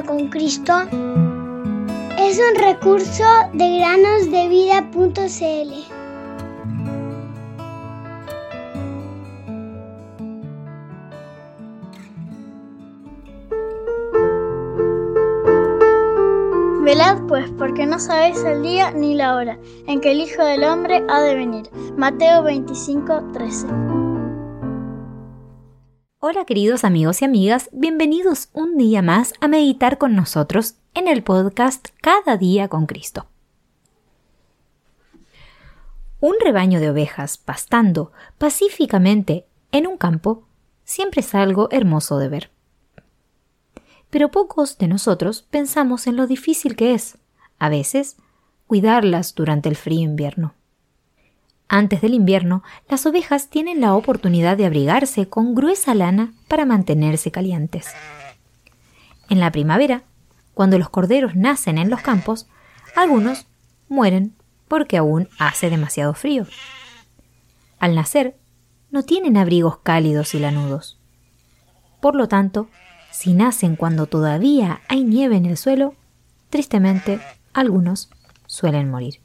con Cristo es un recurso de granosdevida.cl. Velad pues, porque no sabéis el día ni la hora en que el Hijo del Hombre ha de venir. Mateo 25, 13. Hola queridos amigos y amigas, bienvenidos un día más a meditar con nosotros en el podcast Cada día con Cristo. Un rebaño de ovejas pastando pacíficamente en un campo siempre es algo hermoso de ver pero pocos de nosotros pensamos en lo difícil que es, a veces, cuidarlas durante el frío invierno. Antes del invierno, las ovejas tienen la oportunidad de abrigarse con gruesa lana para mantenerse calientes. En la primavera, cuando los corderos nacen en los campos, algunos mueren porque aún hace demasiado frío. Al nacer, no tienen abrigos cálidos y lanudos. Por lo tanto, si nacen cuando todavía hay nieve en el suelo, tristemente algunos suelen morir.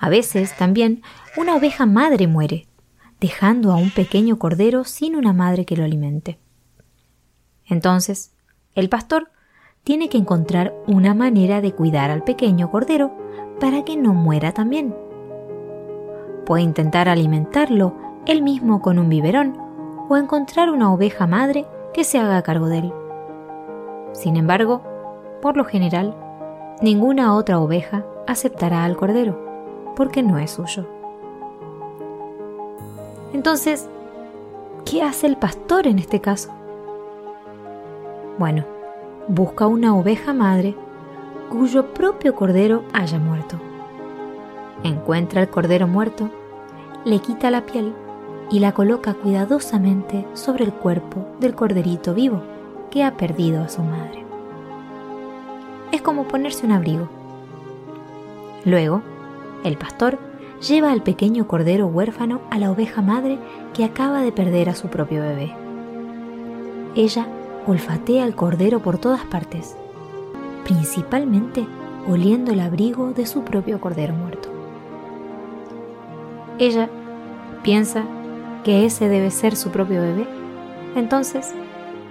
A veces también una oveja madre muere, dejando a un pequeño cordero sin una madre que lo alimente. Entonces, el pastor tiene que encontrar una manera de cuidar al pequeño cordero para que no muera también. Puede intentar alimentarlo él mismo con un biberón o encontrar una oveja madre que se haga cargo de él. Sin embargo, por lo general, ninguna otra oveja aceptará al cordero, porque no es suyo. Entonces, ¿qué hace el pastor en este caso? Bueno, busca una oveja madre cuyo propio cordero haya muerto. Encuentra el cordero muerto, le quita la piel y la coloca cuidadosamente sobre el cuerpo del corderito vivo que ha perdido a su madre. Es como ponerse un abrigo. Luego, el pastor lleva al pequeño cordero huérfano a la oveja madre que acaba de perder a su propio bebé. Ella olfatea al cordero por todas partes, principalmente oliendo el abrigo de su propio cordero muerto. Ella piensa que ese debe ser su propio bebé, entonces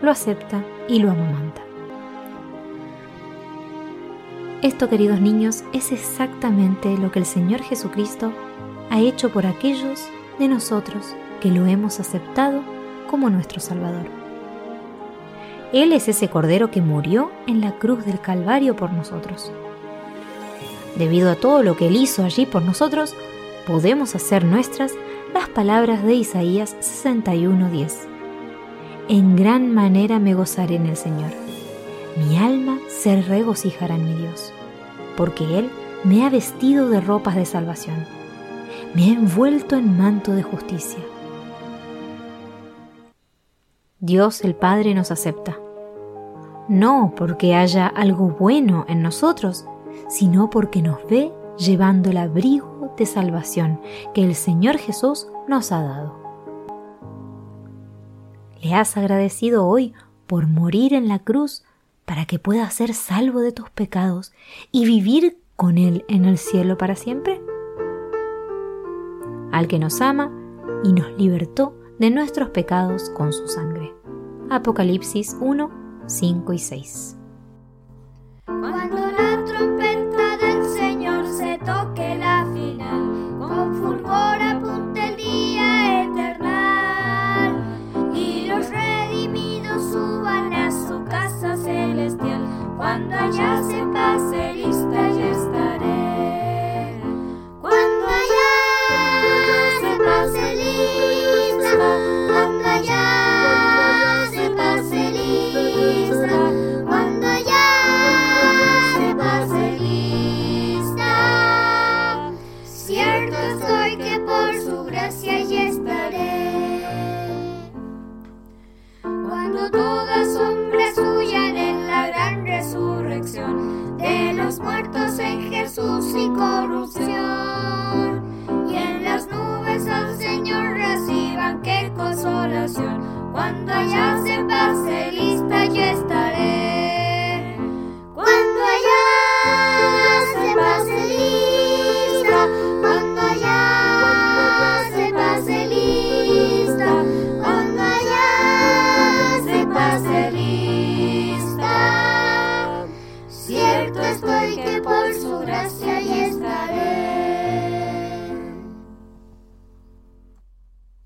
lo acepta y lo amamanta. Esto, queridos niños, es exactamente lo que el Señor Jesucristo ha hecho por aquellos de nosotros que lo hemos aceptado como nuestro Salvador. Él es ese Cordero que murió en la cruz del Calvario por nosotros. Debido a todo lo que Él hizo allí por nosotros, podemos hacer nuestras las palabras de Isaías 61:10. En gran manera me gozaré en el Señor. Mi alma se regocijará en mi Dios, porque Él me ha vestido de ropas de salvación, me ha envuelto en manto de justicia. Dios el Padre nos acepta, no porque haya algo bueno en nosotros, sino porque nos ve llevando el abrigo de salvación que el Señor Jesús nos ha dado. ¿Le has agradecido hoy por morir en la cruz para que puedas ser salvo de tus pecados y vivir con Él en el cielo para siempre? Al que nos ama y nos libertó de nuestros pecados con su sangre. Apocalipsis 1, 5 y 6. Jesús y corrupción. Y en las nubes al Señor reciban qué consolación cuando allá se pase